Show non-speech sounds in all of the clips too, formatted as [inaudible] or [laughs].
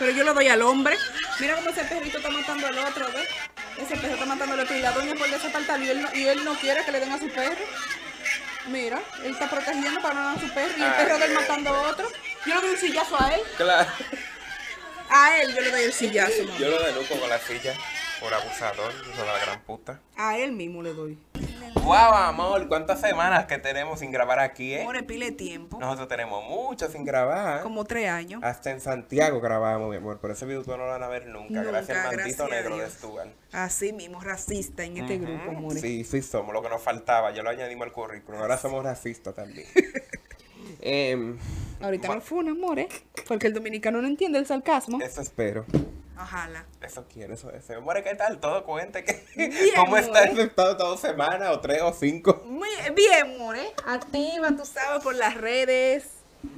Pero yo lo doy al hombre. Mira cómo ese perrito está matando al otro, ¿ves? Ese perro está matando al otro y la doña por desapartar y él, no, y él no quiere que le den a su perro. Mira, él está protegiendo para no dar a su perro y el perro de él matando a otro. Yo le doy un sillazo a él. Claro. A él yo le doy el sillazo, mamá. Yo lo denuco con la silla por abusador, hijo de la gran puta. A él mismo le doy. Guau, amor, ¿cuántas semanas que tenemos sin grabar aquí, eh? More pile tiempo. Nosotros tenemos mucho sin grabar. Como tres años. Hasta en Santiago grabamos, mi amor. Por ese video no lo van a ver nunca. Nunca, gracias al maldito negro de. Stuart. Así mismo, racista en este grupo, more. Sí, sí somos, lo que nos faltaba. Ya lo añadimos al currículum. Ahora somos racistas también. [laughs] Em, Ahorita no fue un amor, ¿eh? Porque el dominicano no entiende el sarcasmo. eso espero. Ojalá. Eso quiero, eso deseo. Amor, ¿qué tal? Todo cuente que. Bien, ¿Cómo está estado dos semanas o tres o cinco? Muy bien, more. Activa, tú sabes, por las redes.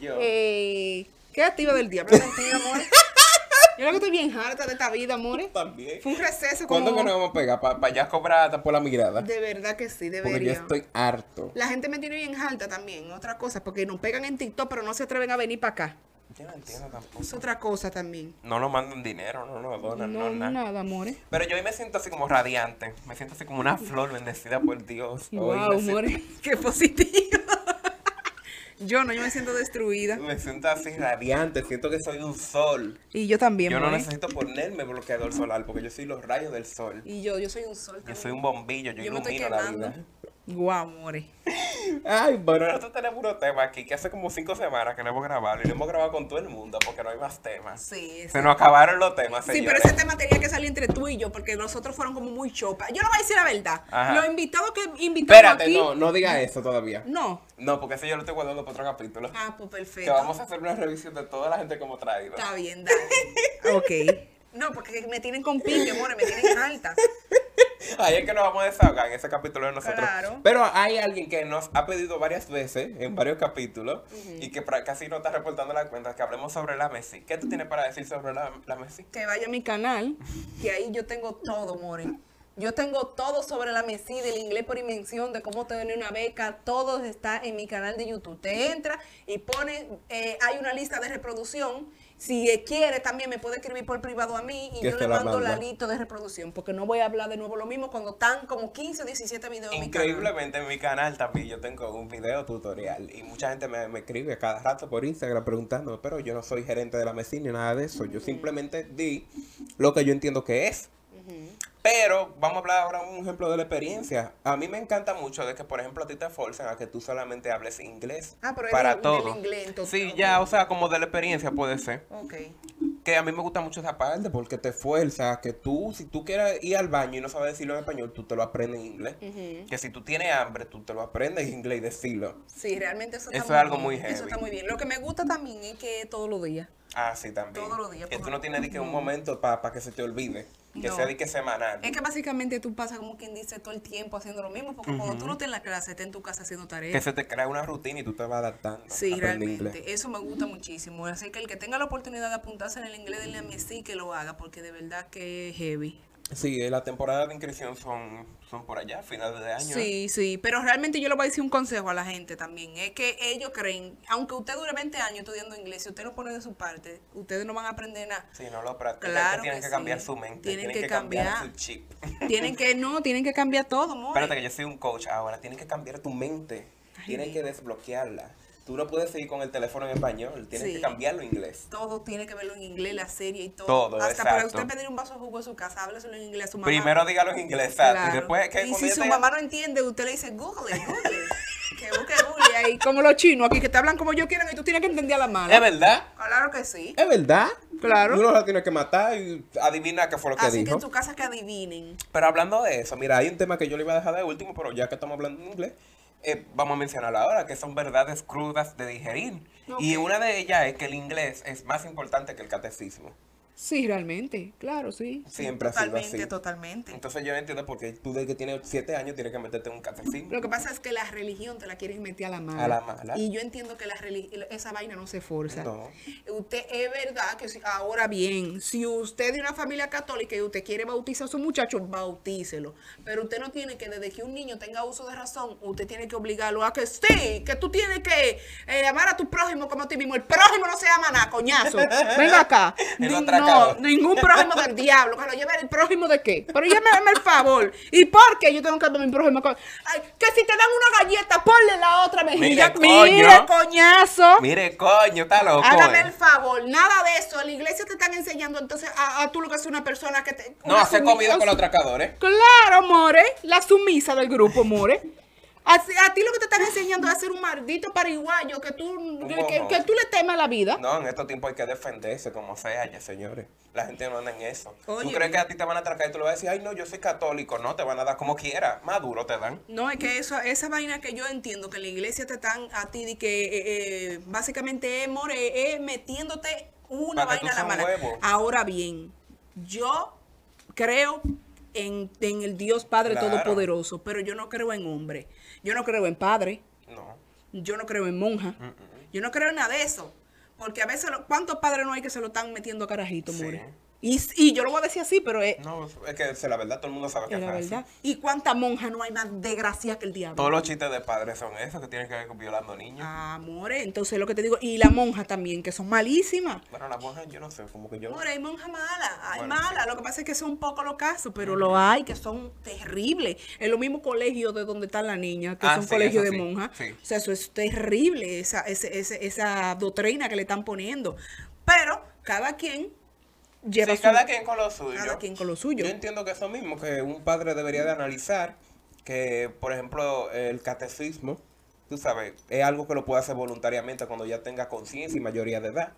Yo. Eh, ¿Qué activa del diablo contigo, more? [laughs] Yo lo que estoy bien harta de esta vida, more. También. Fue un receso como... ¿Cuándo que nos vamos a pegar? Para allá cobrar por la mirada. De verdad que sí, Porque yo debería. estoy harto. La gente me tiene bien harta también, otra cosa, porque nos pegan en TikTok, pero no se atreven a venir para acá. Yo no entiendo tampoco. Es otra cosa también. No nos mandan dinero, no nos donan, no, No, nada. nada, amores. Pero yo hoy me siento así como radiante. Me siento así como una flor bendecida por Dios. Hoy Wow, siento- amores. [laughs] Qué positivo. [laughs] yo no, yo me siento destruida. Me siento así radiante, siento que soy un sol. Y yo también, Yo no more. necesito ponerme bloqueador solar porque yo soy los rayos del sol. Y yo, yo soy un sol Yo también. soy un bombillo, yo, Yo me estoy ilumino la vida. Guau, more. Ay, bueno, nosotros tenemos unos temas aquí que hace como cinco semanas que no hemos grabado y no hemos grabado con todo el mundo porque no hay más temas. Sí, Se nos acabaron los temas, Sí, pero ese tema tenía que salir entre tú y yo, porque los otros fueron como muy chopa. Yo no voy a decir la verdad. Ajá. Los invitados que invitamos Espérate, aquí... no, no diga eso todavía. No. No, porque ese yo lo estoy guardando para otro capítulo. Ah, pues Que perfecto. vamos a hacer una revisión de toda la gente que hemos traído. Está bien, dale. [laughs] ok. No, porque me tienen con pique, more, me tienen alta. Ahí es que nos vamos a desahogar en ese capítulo de nosotros. Claro. Pero hay alguien que nos ha pedido varias veces, en varios capítulos, y que casi no está reportando la cuenta, que hablemos sobre la Messi. ¿Qué tú tienes para decir sobre la, la Messi? Que vaya a mi canal, que ahí yo tengo todo, more. Yo tengo todo sobre la MESI, del inglés por invención, de cómo tener una beca, todo está en mi canal de YouTube. Te entra y pone, eh, hay una lista de reproducción. Si quiere, también me puede escribir por privado a mí y yo le mando la, lista de reproducción, porque no voy a hablar de nuevo lo mismo cuando están como 15 o 17 videos. Increíblemente en mi canal también yo tengo un video tutorial y mucha gente me, me escribe cada rato por Instagram preguntándome, pero yo no soy gerente de la Messi ni nada de eso. Yo simplemente di lo que yo entiendo que es. Pero vamos a hablar ahora un ejemplo de la experiencia. A mí me encanta mucho de que, por ejemplo, a ti te forzan a que tú solamente hables inglés. Ah, pero es para del todo. inglés, entonces, sí, ya, o sea, como de la experiencia puede ser. Ok. Que a mí me gusta mucho esa parte porque te fuerza a que tú, si tú quieres ir al baño y no sabes decirlo en español, tú te lo aprendes en inglés. Que si tú tienes hambre, tú te lo aprendes en inglés y decirlo. Sí, realmente eso está Eso muy es algo bien. muy Eso heavy. está muy bien. Lo que me gusta también es que todos los días. Ah, sí, también. Todos los días, Que tú no tienes ni que un momento para que se te olvide. Que No. sea de que semanal. Es que básicamente tú pasas como quien dice todo el tiempo haciendo lo mismo, porque cuando tú no estás en la clase, estás en tu casa haciendo Que tareas. se te crea una rutina y tú te vas adaptando. Sí, realmente. inglés. Eso me gusta muchísimo. Así que el que tenga la oportunidad de apuntarse en el inglés, denle a mí sí que lo haga, porque de verdad que es heavy. Sí, la temporada de inscripción son, son por allá, finales de año. ¿eh? Sí, sí, pero realmente yo le voy a decir un consejo a la gente también. Es que ellos creen, aunque usted dure 20 años estudiando inglés, si usted no pone de su parte, ustedes no van a aprender nada. Si no lo practican, Claro tienen que que, cambiar sí. su mente. Tienen Tienen, que que, cambiar. cambiar. su chip. [laughs] Tienen que, no, tienen que cambiar todo, amor. Espérate que yo soy un coach ahora. Tienes que cambiar tu mente. Ay, Tienes Dios. que desbloquearla. Tú no puedes seguir con el teléfono en español. Tienes Sí. que cambiarlo en inglés. Todo tiene que verlo en inglés, la serie y todo. Todo, Hasta para usted pedir un vaso de jugo en su casa, hábleselo en inglés a su mamá. Primero dígalo en inglés, exacto. Claro. Y después, ¿qué? Y si su mamá no entiende, usted le dice, google, google. it". que busque google ahí. Como los chinos aquí, que te hablan como yo quiero y tú tienes que entender a la mala. ¿Es verdad? Claro que sí. ¿Es verdad? Claro. Uno la tiene que matar y adivinar qué fue lo que Así que dijo. en tu casa que adivinen. Pero hablando de eso, mira, hay un tema que yo le iba a dejar de último, pero ya que estamos hablando en inglés, eh, vamos a mencionarlo ahora, que son verdades crudas de digerir. Y una de ellas es que el inglés es más importante que el catecismo. Sí, realmente, claro, sí. Siempre ha sido Totalmente, así. totalmente. Entonces yo no entiendo por qué tú de que tienes siete años tienes que meterte en un catecismo. Lo que pasa es que la religión te la quieren meter a la mala. A la mala. Y yo entiendo que la esa vaina no se forza. No. Usted es verdad que si- ahora bien, si usted es de una familia católica y usted quiere bautizar a su muchacho, bautícelo. Pero usted no tiene que, desde que un niño tenga uso de razón, usted tiene que obligarlo a que sí, que tú tienes que eh, amar a tu prójimo como a ti mismo. El prójimo no se llama nada, coñazo. [laughs] Venga acá. No, ningún prójimo del diablo. Que lo lleve el prójimo de qué. Pero ya me dame el favor. ¿Y por qué yo tengo que dar mi prójimo? con- Ay, que si te dan una galleta, ponle la otra mejilla. Mire, Mire, coño. coñazo. Mire, coño, está loco. Hágame eh. el favor, nada de eso. En la iglesia te están enseñando entonces a, a tú lo que es una persona que te. No, hacer comida con los atracadores. Claro, more. La sumisa del grupo, more. A, a ti lo que te están enseñando es a ser un maldito pariguayo que tú, que, tú le temas la vida. No, en estos tiempos hay que defenderse como sea, ya señores. La gente no anda en eso. Oye. ¿Tú crees que a ti te van a atracar y tú le vas a decir, ay no, yo soy católico? No, te van a dar como quiera. Más duro te dan. No, es que eso, esa vaina que yo entiendo que en la iglesia te están a ti de que eh, eh, básicamente es more, es metiéndote una vaina a la mala. huevo. Ahora bien, yo creo en, en el Dios Padre Claro. Todopoderoso, pero yo no creo en hombre. Yo no creo en padre. No. Yo no creo en monja. Yo no creo en nada de eso. Porque a veces, ¿cuántos padres no hay que se lo están metiendo a carajito, Sí. more? Y, y yo lo voy a decir así, pero es, No, es que es la verdad, todo el mundo sabe que es la verdad. ¿Y cuántas monjas no hay más desgracia que el diablo? Todos los chistes de padres son esos que tienen que ver con violando niños. Amore, entonces lo que te digo, y la monja también, que son malísimas. Bueno, las monjas yo no sé, como que yo... Amore, hay monjas malas, hay Bueno, malas, lo que pasa es que son pocos los casos, pero lo hay que son terribles. En los mismos colegios de donde están las niñas, que Ah, son sí, colegios de monjas. sí. O sea, eso es terrible, esa, ese- ese- esa doctrina que le están poniendo. Pero cada quien lleva Sí, su- cada quien con lo suyo. cada quien con lo suyo. Yo entiendo que eso mismo, que un padre debería de analizar que, por ejemplo, el catecismo, tú sabes, es algo que lo puede hacer voluntariamente cuando ya tenga conciencia y mayoría de edad.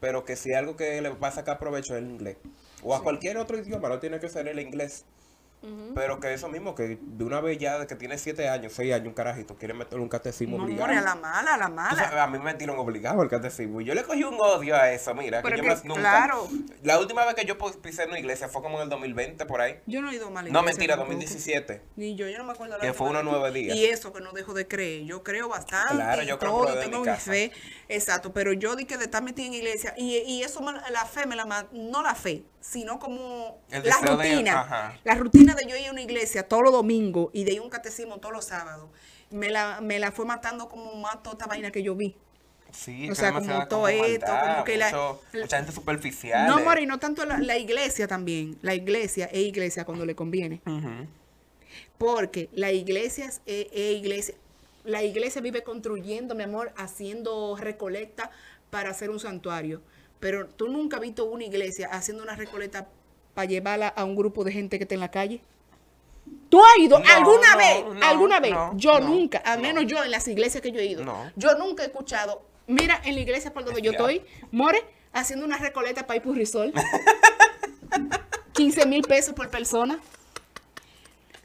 Pero que si algo que le va a sacar provecho es el inglés. O a cualquier otro idioma, no tiene que ser el inglés. Pero que eso mismo, que de una vez ya de que tiene siete años, seis años, un carajito, quiere meterle un catecismo No, obligado. amore, a la mala, a la mala. sabes, a mí me metieron obligado al catecismo. Y yo le cogí un odio a eso, mira. Pero que yo que, más nunca. claro. La última vez que yo pisé en una iglesia fue como en el 2020, por ahí. Yo no he ido mal. No, mentira, tampoco. 2017. Ni yo, yo no me acuerdo la Que fue unos nueve días. Y eso que no dejo de creer. Yo creo bastante. Claro, yo creo todo, tengo mi casa. fe. Exacto, pero yo di que de estar metida en iglesia. Y, y eso, la fe, me la no la fe, sino como El la de- rutina. ajá. La rutina de yo ir a una iglesia todos los domingos y de ir a un catecismo todos los sábados. Me la, me la fue matando como más toda esta vaina que yo vi. Sí, O sea, como todo esto, como que la- mucha gente superficial. No, eh. Mori, no tanto la, la iglesia también. La iglesia es iglesia cuando le conviene. Porque la iglesia es, es- es iglesia. La iglesia vive construyendo, mi amor, haciendo recolecta para hacer un santuario. Pero tú nunca has visto una iglesia haciendo una recolecta para llevarla a un grupo de gente que está en la calle. ¿Tú has ido No, alguna no, vez? no, ¿Alguna vez? yo nunca, al no. menos yo en las iglesias que yo he ido. No. Yo nunca he escuchado. Mira, en la iglesia por donde yo estoy, More, haciendo una recolecta para ir por Risol. [laughs] 15 mil pesos por persona.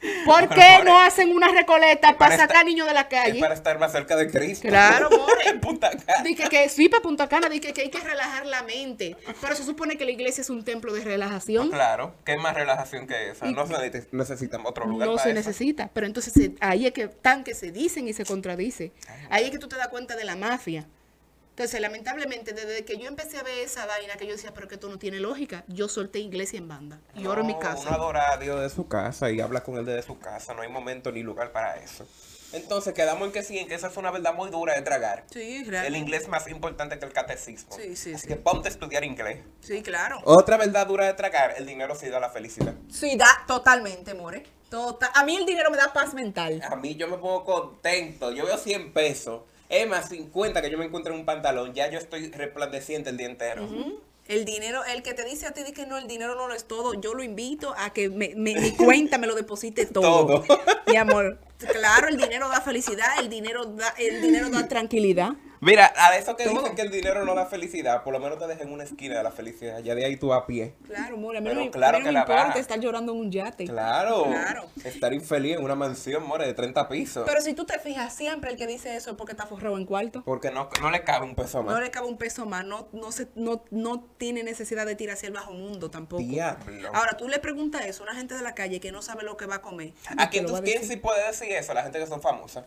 [laughs] ¿Por qué no hacen una recoleta para sacar estar- niños de la Es calle? para estar más cerca de Cristo. Claro. [laughs] En Punta Cana. Dice que sí, para Punta Cana, dice que hay que relajar la mente. Pero se supone que la iglesia es un templo de relajación. Claro, ¿qué más relajación que esa? Y- No se necesita- necesitan otro lugar No para se eso. necesita. Pero entonces ahí es que tan que se dicen y se contradice. Ahí es que tú te das cuenta de la mafia. Entonces, lamentablemente, desde que yo empecé a ver esa vaina, que yo decía, pero que esto no tiene lógica, yo solté iglesia en banda. Y oro en mi casa. Uno adora a Dios de su casa y habla con él desde su casa. No hay momento ni lugar para eso. Entonces quedamos en que sí, en que esa es una verdad muy dura de tragar. Sí, El realmente. inglés es más importante que el catecismo. Sí, sí, Así sí. que ponte a estudiar inglés. Sí, claro. Otra verdad dura de tragar, el dinero sí da la felicidad. Sí, da totalmente, more. Total. A mí el dinero me da paz mental. A mí yo me pongo contento. Yo veo 100 pesos. Es más 50 que yo me encuentro en un pantalón. Ya yo estoy resplandeciente el día entero. El dinero, el que te dice a ti que no, el dinero no lo es todo, yo lo invito a que me, me- mi [laughs] cuenta me lo deposite todo. Todo. Mi amor, claro, el dinero da felicidad, el dinero da, el dinero da tranquilidad. Mira, a eso que dicen que el dinero no da felicidad, por lo menos te dejen en una esquina de la felicidad. Ya de ahí tú a pie. Claro, more, a mí no, me- claro no que me la importa estar llorando en un yate. Claro. Claro. Estar infeliz en una mansión, more, de 30 pisos. Pero si tú te fijas, siempre el que dice eso es porque está forrado en cuarto. porque no, no le cabe un peso más. No le cabe un peso más, no, no, se, no, no tiene necesidad de tirar hacia el bajo mundo tampoco. Diablo. Ahora, tú le preguntas eso a una gente de la calle que no sabe lo que va a comer. ¿A quién, tú, a quién sí puede decir eso? La gente que son famosas.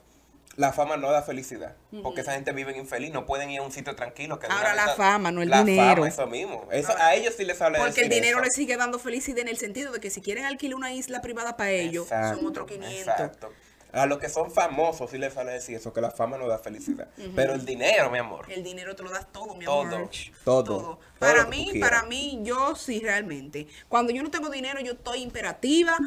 La fama no da felicidad. Porque esa gente vive infeliz, no pueden ir a un sitio tranquilo. Que Ahora, la fama, no el la dinero. Fama, eso mismo. Eso, a ellos sí les sale Porque el dinero eso. le sigue dando felicidad en el sentido de que si quieren alquilar una isla privada para ellos, son otros 500. Exacto. A los que son famosos sí les sale decir eso, que la fama no da felicidad. Pero el dinero, mi amor. El dinero te lo das todo, mi Todo, amor. todo, todo Para mí, para mí, yo sí realmente. Cuando yo no tengo dinero, yo estoy imperativa,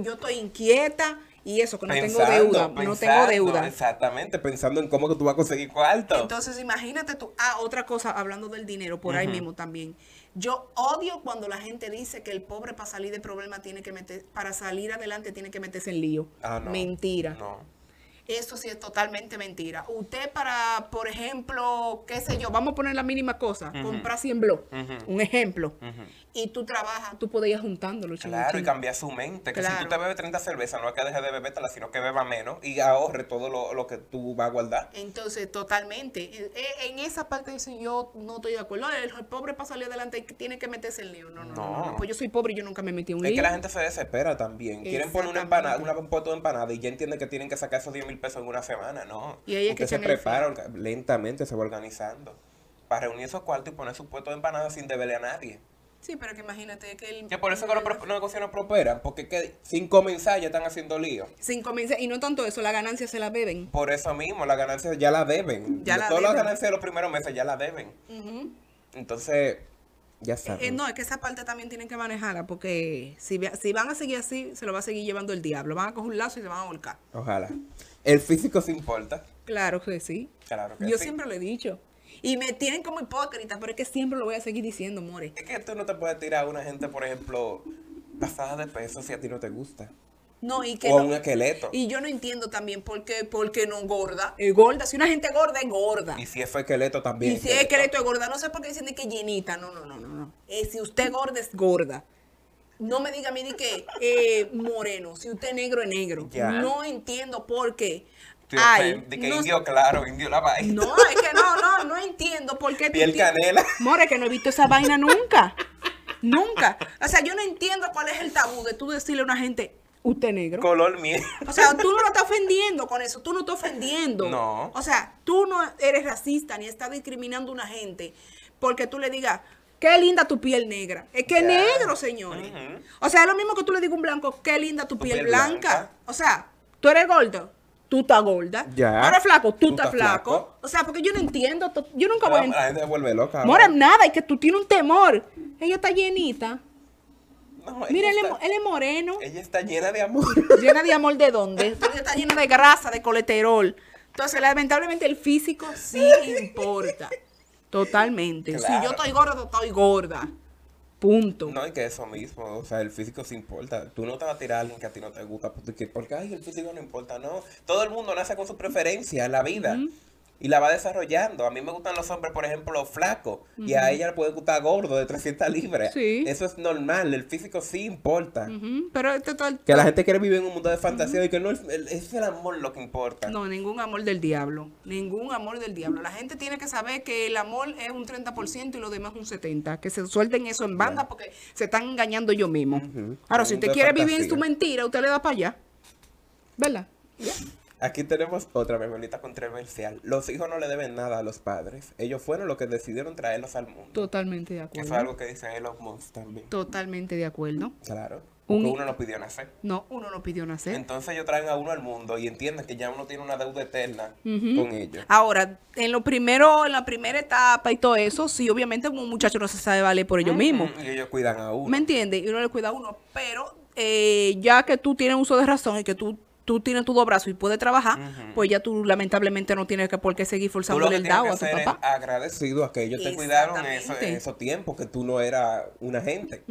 yo estoy inquieta y eso, que no tengo Pensando, deuda. no tengo deuda. Exactamente, pensando en cómo que tú vas a conseguir cuarto. Entonces, imagínate tú. Ah, otra cosa, hablando del dinero, por ahí mismo también. Yo odio cuando la gente dice que el pobre para salir de problema tiene que meter, para salir adelante tiene que meterse en lío. Ah, no. Mentira. No. Eso sí es totalmente mentira. Usted para, por ejemplo, qué sé yo, vamos a poner la mínima cosa, comprar 100 blogs, un ejemplo, y tú trabajas, tú puedes ir juntándolo. Claro, y cambiar su mente. Que si Claro. tú te bebes 30 cervezas, no es que dejes de bebértela, sino que beba menos y ahorre todo lo, lo que tú vas a guardar. Entonces, totalmente. Eh, eh, En esa parte dice yo no estoy de acuerdo. El, el pobre para salir adelante tiene que meterse en lío. No, no, no, no, No. Pues yo soy pobre y yo nunca me metí en un Es lío. que la gente se desespera también. Quieren poner una empanada, una, un puesto de empanada y ya entienden que tienen que sacar esos 10 mil pesos en una semana. No. Y ahí es que Usted se prepara lentamente, se va organizando. Para reunir esos cuartos y poner su puesto de empanada sin deberle a nadie. Sí, pero que imagínate que el... Que por eso que los, negocios no prosperan. Porque que sin comenzar ya están haciendo lío. Sin comenzar, y no tanto eso, la ganancia se la beben. Por eso mismo, las ganancias ya la deben. Ya la Todas las ganancias de los primeros meses ya la deben. Entonces, ya sabes. Eh, no, es que esa parte también tienen que manejarla, porque si, si van a seguir así, se lo va a seguir llevando el diablo. Van a coger un lazo y se van a volcar. Ojalá. El físico se importa. Claro que sí. Claro que Yo sí. siempre lo he dicho. Y me tienen como hipócrita, pero es que siempre lo voy a seguir diciendo, more. Es que tú no te puedes tirar a una gente, por ejemplo, pasada de peso si a ti no te gusta. No, y que O no- un esqueleto. Y yo no entiendo también por qué, por qué no gorda. Es gorda. Si una gente gorda, es gorda. Y si es esqueleto también. Y si es esqueleto es gorda, no sé por qué dicen de que llenita. No, no, no, no, no. Eh, si usted gorda, es gorda. No me diga a mí de que eh, moreno. Si usted es negro, es negro. No entiendo por qué. Ay, de que no, indio claro, indio la vaina. no, es que no, no, no entiendo por qué. Piel canela. More, que no he visto esa vaina nunca. Nunca. O sea, yo no entiendo cuál es el tabú de tú decirle a una gente, usted es negro. Color miel. O sea, tú no lo estás ofendiendo con eso, tú no estás ofendiendo. No. O sea, tú no eres racista ni estás discriminando a una gente porque tú le digas, qué linda tu piel negra. Es que negro, señores. O sea, es lo mismo que tú le digas a un blanco, qué linda tu, Tu piel, piel blanca. blanca. O sea, tú eres gordo. Tú estás gorda. Tú eres flaco. Tú, estás flaco. flaco. O sea, porque yo no entiendo. Yo nunca voy a entender. la gente vuelve loca. Mora, ahora. nada, es que tú tienes un temor. Ella está llenita. No, Mira, él ella, es, él es moreno. ella está llena de amor. ¿Llena de amor de dónde? [laughs] Entonces está llena de grasa, de colesterol. Entonces, lamentablemente, el físico sí importa. Totalmente. Si Claro. yo estoy gorda, estoy gorda. Punto. No, y que eso mismo, o sea, el físico sí importa. Tú no te vas a tirar a alguien que a ti no te gusta porque, porque ay, el físico no importa, no. Todo el mundo nace con su preferencia en la vida y la va desarrollando. A mí me gustan los hombres, por ejemplo, flacos y a ella le puede gustar gordo de 300 libras. Sí. Eso es normal, el físico sí importa. Ujú, Pero esto todo- Que la gente quiere vivir en un mundo de fantasía y que no es, el- es el amor lo que importa. No, ningún amor del diablo. Ningún amor del diablo. La gente tiene que saber que el amor es un 30% y lo demás un 70%. Que se suelten eso en banda porque se están engañando mismos. Ujú. Ahora, si usted quiere vivir en su mentira, usted le da para allá. ¿Verdad? Aquí tenemos otra memorita controversial. Los hijos no le deben nada a los padres. Ellos fueron los que decidieron traerlos al mundo. Totalmente de acuerdo. fue algo que dice Elon Musk también. Totalmente de acuerdo. Claro. Porque uno no pidió nacer. No, uno no pidió nacer. Entonces ellos traen a uno al mundo y entienden que ya uno tiene una deuda eterna con ellos. Ahora, en lo primero, en la primera etapa y todo eso, sí, obviamente un muchacho no se sabe valer por ellos mismos. Y ellos cuidan a uno. ¿Me entiendes? Y uno le cuida a uno. Pero eh, ya que tú tienes uso de razón y que tú, tú tienes tus dos brazos y puedes trabajar, pues ya tú lamentablemente no tienes que por qué seguir forzando el dado a tu papá. agradecido a que ellos te cuidaron en esos tiempos que tú no eras una gente.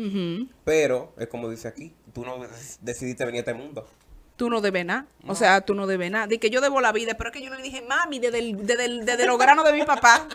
Pero, es como dice aquí, tú no decidiste venir a este mundo. tú no debes nada. O sea, tú no debes nada. Di que yo debo la vida, pero es que yo no le dije, mami, desde, el- desde, el- desde los granos de mi papá.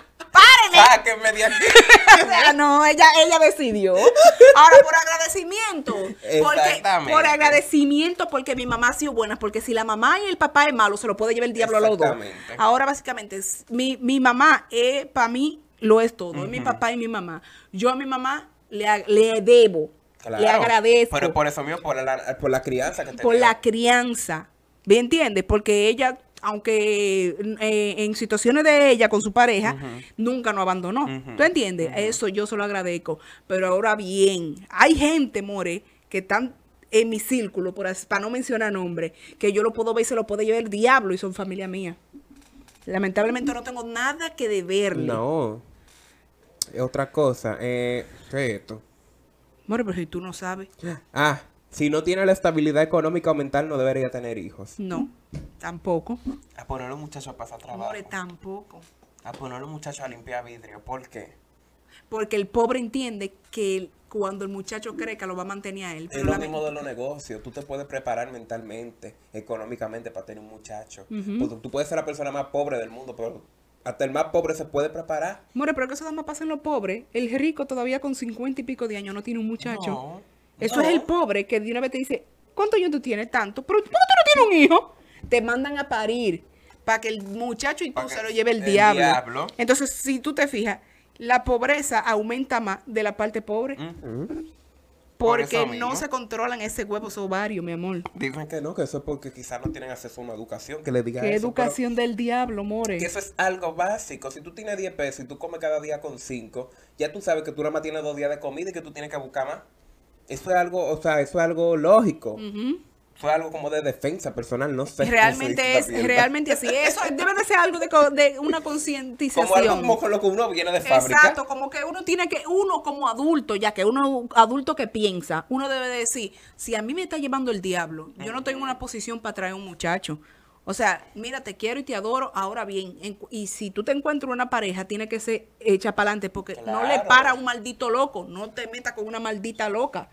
Sáquenme de aquí. [laughs] O sea, no, ella, ella decidió. Ahora, por agradecimiento. Porque, Exactamente. por agradecimiento, porque mi mamá ha sido buena. Porque si la mamá y el papá es malo, se lo puede llevar el diablo a los dos. Ahora, básicamente, es- mi, mi mamá, es para mí, lo es todo. Es mi papá y mi mamá. Yo a mi mamá le, le debo. Claro. Le agradezco Pero por eso mío, por la, por la crianza que te por la crianza. ¿Me entiendes? Porque ella, aunque eh, en situaciones de ella con su pareja, nunca nos abandonó. ¿Tú entiendes? Eso yo se lo agradezco. Pero ahora bien, hay gente, More, que están en mi círculo, por para no mencionar nombres, que yo lo puedo ver y se lo puede llevar el diablo y son familia mía. Lamentablemente no tengo nada que deberle. No. Otra cosa. Eh, ¿Qué es esto? More, pero si tú no sabes. Ah, si no tiene la estabilidad económica o mental, no debería tener hijos. No, tampoco. A poner a los muchachos a pasar trabajo. More, tampoco. A poner a los muchachos a limpiar vidrio. ¿Por qué? Porque el pobre entiende que el- cuando el muchacho crezca lo va a mantener a él. Es Pero lo la- mismo de los negocios. Tú te puedes preparar mentalmente, económicamente para tener un muchacho. Tú puedes ser la persona más pobre del mundo, pero hasta el más pobre se puede preparar. More, pero que eso nada más pasa en los pobres. El rico todavía con cincuenta y pico de años no tiene un muchacho. No, eso no. es el pobre que de una vez te dice, ¿cuántos años tú tienes? Tanto. Pero ¿por qué tú no tienes un hijo? Te mandan a parir para que el muchacho y que se lo lleve el, el diablo. diablo. Entonces, si tú te fijas, la pobreza aumenta más de la parte pobre. Por Porque eso no se controlan ese huevo ovario, mi amor. Dicen que no, que eso es porque quizás no tienen acceso a una educación que le diga Qué eso. educación del diablo, more. Que eso es algo básico. Si tú tienes 10 pesos y tú comes cada día con 5, ya tú sabes que tú nada más tienes dos días de comida y que tú tienes que buscar más. Eso es algo, o sea, eso es algo lógico. Eso es algo como de defensa personal, no sé. Realmente es, realmente así. Eso debe de ser algo de, de una Como concientización. algo como con lo que uno viene de fábrica. Exacto, como que uno tiene que, uno como adulto, ya que uno adulto que piensa, uno debe de decir, si a mí me está llevando el diablo, yo no tengo una posición para traer un muchacho. O sea, mira, te quiero y te adoro, ahora bien, en- y si tú te encuentras una pareja, tiene que ser hecha para adelante, porque no le para un maldito loco, no te metas con una maldita loca.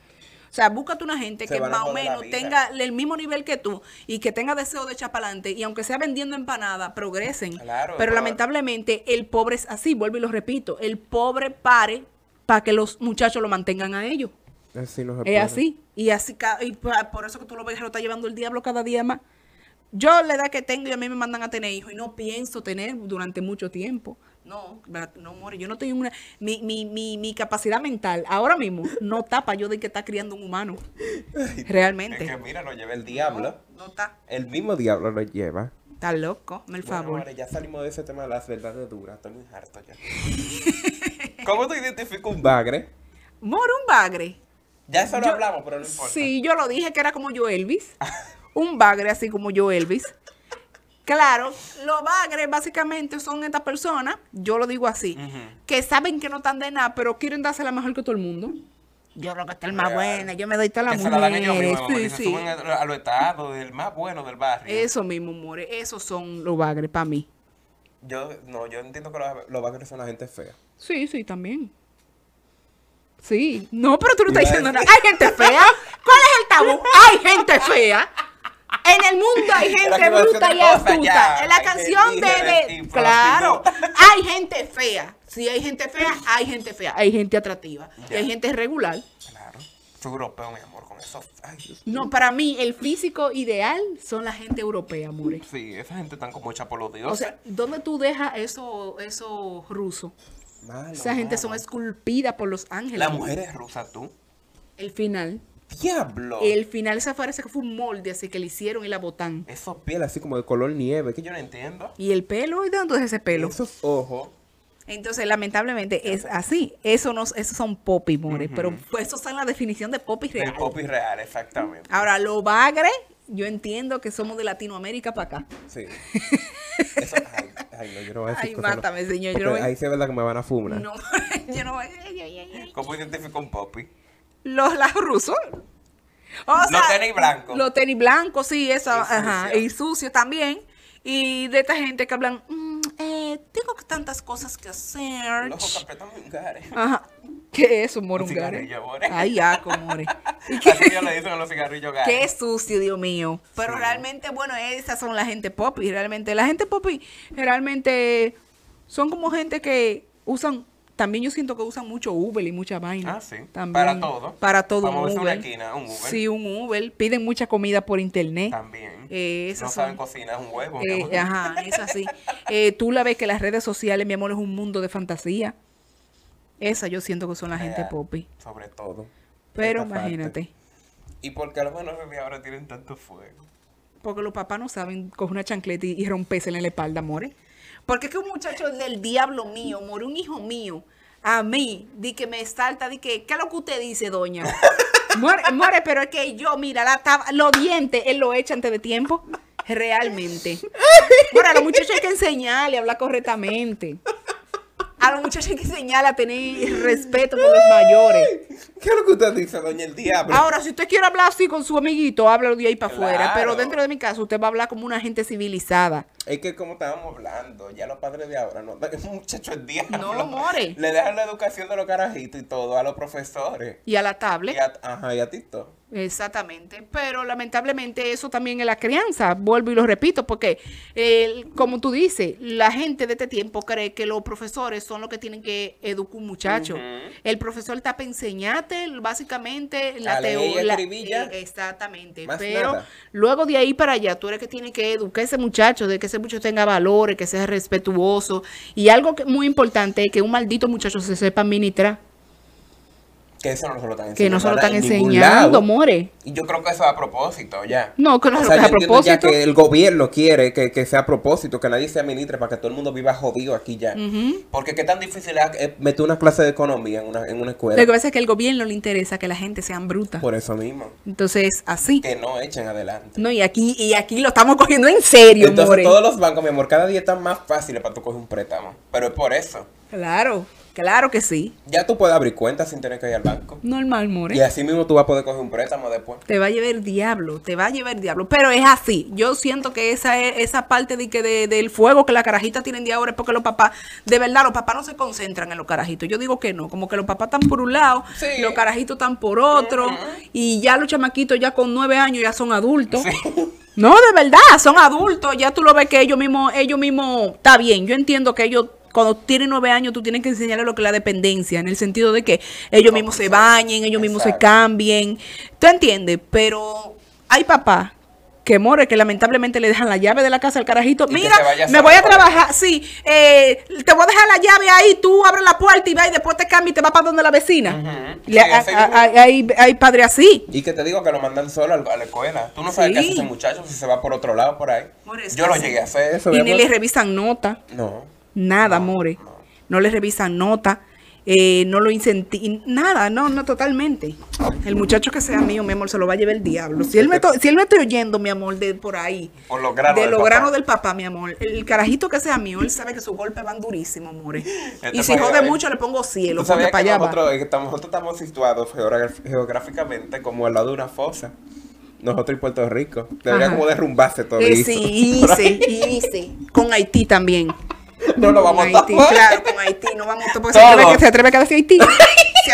O sea, búscate una gente Se que a más o menos tenga el mismo nivel que tú y que tenga deseo de echar para adelante y aunque sea vendiendo empanadas, progresen. Claro, pero lamentablemente el pobre es así, vuelvo y lo repito, el pobre pare para que los muchachos lo mantengan a ellos. Así no se Es puede. así. Y así y por eso que tú lo ves que lo está llevando el diablo cada día más. Yo la edad que tengo y a mí me mandan a tener hijos y no pienso tener durante mucho tiempo. No, no, more, yo no tengo una... Mi, mi, mi, mi capacidad mental ahora mismo no tapa yo de que está criando un humano. Realmente. Es que mira, lo lleva el diablo. No, no está. El mismo diablo lo lleva. Está loco, me el Bueno, favor. ya salimos de ese tema de las verdades duras. Estoy muy harto ya. [laughs] ¿Cómo tú identificas un bagre? More un bagre. Ya eso lo Yo- hablamos, pero no importa. Sí, yo lo dije que era como yo Elvis. [laughs] un bagre así como yo Elvis. Claro, los bagres básicamente son estas personas, yo lo digo así, que saben que no están de nada, pero quieren dársela mejor que todo el mundo. Yo creo que está el más Real. buena, yo me doy toda la que se la dan ellos mujer. mismos, Sí, que se sí. suben a, a los estados, el más bueno del barrio. Eso mismo, more, esos son los bagres para mí. Yo, no, yo entiendo que los, los bagres son la gente fea. Sí, sí, también. Sí, no, pero tú no estás diciendo nada. Hay gente fea. ¿Cuál es el tabú? Hay gente fea. En el mundo hay gente bruta y astuta. En la canción de, claro, hay gente fea. Si hay gente fea, hay gente fea. Hay gente atractiva. Y hay gente regular. Claro. Soy europeo, mi amor, con eso. Ay. No, para mí el físico ideal son la gente europea, amores. Sí, esa gente tan como hecha por los dioses. O sea, ¿dónde tú dejas eso, eso ruso? Malo, Esa gente son esculpidas por los ángeles. La mujer es rusa, tú. El final. Diablo. El final se parece que fue un molde así que le hicieron y la botan. Esos piel así como de color nieve, que yo no entiendo. ¿Y el pelo? ¿Y de dónde es ese pelo? Esos ojos. Entonces, lamentablemente, es así. Eso no, esos son popis, more. Pero pues, eso está en la definición de popis real. Del pop real, exactamente. Ahora, lo bagre, yo entiendo que somos de Latinoamérica para acá. Sí. [laughs] Eso, ay, ay, no, yo no voy a decir Ay, no. mátame, señor. Yo no voy- ahí sí es verdad que me van a fumar. No, [laughs] yo no voy- ay. ¿Cómo identifico un popi? Los, [laughs] los rusos. O Los tenis blancos. Los tenis blancos, sí, eso, Y ajá. sucio. Y sucio también. Y de esta gente que hablan, "Mm, eh, tengo tantas cosas que hacer. Los tan vulgares. Ajá. ¿Qué es? Un Un gare? cigarrillo, more. Ay, aco, more. [laughs] ¿Y Así ellos le dicen a los cigarrillos. Qué sucio, Dios mío. Pero Sí. realmente, bueno, esas son la gente pop. Y realmente, la gente pop y realmente son como gente que usan. También yo siento que usan mucho Uber y mucha vaina. Ah, sí. También, Para todo. Para todo. Para un moverse una Uber. esquina, un Uber. Sí, un Uber. Piden mucha comida por internet. También. Eh, no saben son- cocinar un huevo. Eh, ajá, es así. [laughs] Eh, tú la ves que las redes sociales, mi amor, es un mundo de fantasía. Esa yo siento que son la gente Eh, popi. Sobre todo. Pero Esta parte. imagínate. ¿Y por qué los menores de ahora tienen tanto fuego? Porque los papás no saben coger una chancleta y, y rompérsela en la espalda, more. Porque es que un muchacho del diablo mío, more, un hijo mío, a mí, di que me salta, di que, ¿qué es lo que usted dice, doña? [laughs] More, more, pero es que yo, mira, la tab- los dientes, él lo echa antes de tiempo. Realmente. [laughs] Bueno, a los muchachos hay que enseñarle a hablar correctamente. A los muchachos hay que enseñarle a tener respeto por los mayores. ¿Qué es lo que usted dice, doña el diablo? Ahora, si usted quiere hablar así con su amiguito, háblalo de ahí para afuera. Claro. Pero dentro de mi casa, usted va a hablar como una gente civilizada. Es que como estábamos hablando, ya los padres de ahora, no, [laughs] un muchacho el diablo. No, more. Le dejan la educación de los carajitos y todo a los profesores. Y a la Y tablet. a, ajá, y a Tito. Exactamente. Pero lamentablemente eso también es la crianza. Vuelvo y lo repito, porque eh, como tú dices, la gente de este tiempo cree que los profesores son los que tienen que educar un muchacho. El profesor está para enseñarte básicamente la teoría. escribir ya. exactamente. Más Pero nada. luego de ahí para allá, tú eres que tienes que educar a ese muchacho, de que ese muchacho tenga valores, que sea respetuoso. Y algo que, muy importante es que un maldito muchacho se sepa administrar. Que eso no se lo están enseñando. Que no se lo están enseñando, more. Y yo creo que eso es a propósito, ya. No, que no O sea, es a entiendo ya propósito. que el gobierno quiere que, que sea a propósito, que nadie se administre para que todo el mundo viva jodido aquí ya. Porque qué tan difícil es eh, meter una clase de economía en una, en una escuela. Lo que pasa es que al gobierno le interesa que la gente sea bruta. Por eso mismo. Entonces, así. Que no echen adelante. No, y aquí, y aquí lo estamos cogiendo en serio, Entonces more. todos los bancos, mi amor, cada día están más fáciles para tú coger un préstamo. Pero es por eso. Claro, claro que sí. Ya tú puedes abrir cuentas sin tener que ir al banco. Normal, more. Y así mismo tú vas a poder coger un préstamo después. Te va a llevar el diablo, te va a llevar el diablo. Pero es así. Yo siento que esa es, esa parte de que de- del fuego que la carajita tienen de ahora es porque los papás, de verdad, los papás no se concentran en los carajitos. Yo digo que no, como que los papás están por un lado, Sí. los carajitos están por otro, y ya los chamaquitos ya con nueve años ya son adultos. No, de verdad, son adultos. Ya tú lo ves que ellos mismos, ellos mismos, está bien. Yo entiendo que ellos, cuando tienen nueve años, tú tienes que enseñarles lo que es la dependencia, en el sentido de que ellos mismos se bañen, ellos mismos se cambien. ¿Tú entiendes? Pero hay papás que more, que lamentablemente le dejan la llave de la casa al carajito. Mira, me voy a trabajar, sí, eh, te voy a dejar la llave ahí, tú abres la puerta y vas y después te cambias y te vas para donde la vecina. Le- a- a- mismo. hay, hay padres así. Y que te digo que lo mandan solo a la escuela. Tú no sabes Sí. qué hace ese muchacho si se va por otro lado por ahí. Yo lo llegué a hacer eso. Y ni le revisan nota. No. Nada, more. no. Le revisan nota. eh, no lo incentivan. Nada, no, no, totalmente. El muchacho que sea mío, mi amor, se lo va a llevar el diablo. Si él me, si él me está oyendo, mi amor, de por ahí. Por los granos de del los papá. granos del papá, mi amor. El carajito que sea mío, él sabe que sus golpes van durísimos, more. Este Y si jode mucho, le pongo cielo. Para que allá nosotros, eh, nosotros estamos situados geográficamente como al lado de una fosa. Nosotros y Puerto Rico. Debería Ajá. como derrumbarse todo Eh, sí, Por [laughs] hice, ahí. hice. Con Haití también. No lo vamos con a Haití, tapar. claro, con Haití, no vamos a porque se atreve, se atreve a quedarse Haití. [laughs] Se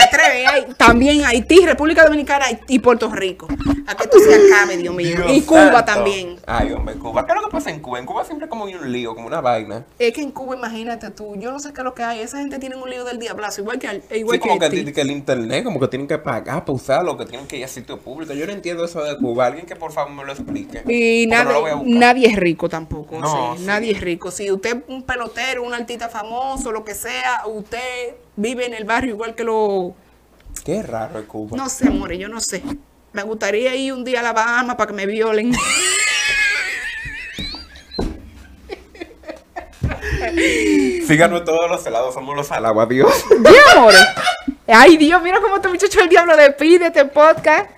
también Haití, República Dominicana y Puerto Rico. A que esto se acabe, Dios mío. Dios y Cuba santo. también. Ay, hombre, Cuba. ¿Qué es lo que pasa en Cuba? En Cuba siempre como hay un lío, como una vaina. Es que en Cuba, imagínate tú, yo no sé qué es lo que hay. Esa gente tiene un lío del diablazo, igual que, al- igual Sí, que como que, Haití. que el internet, como que tienen que pagar para usarlo, que tienen que ir a sitio público. Yo no entiendo eso de Cuba. Alguien que por favor me lo explique. Y no nadie, nadie es rico tampoco. No, sí. Nadie es rico. Si usted es un pelotero, un artista famoso, lo que sea, usted vive en el barrio igual que los Qué raro es Cuba. No sé, amores, yo no sé. Me gustaría ir un día a la Bahama para que me violen. Síganos todos los helados, somos los alados, adiós. Dios, amores. [laughs] Ay, Dios, mira cómo este muchacho el diablo despide este podcast.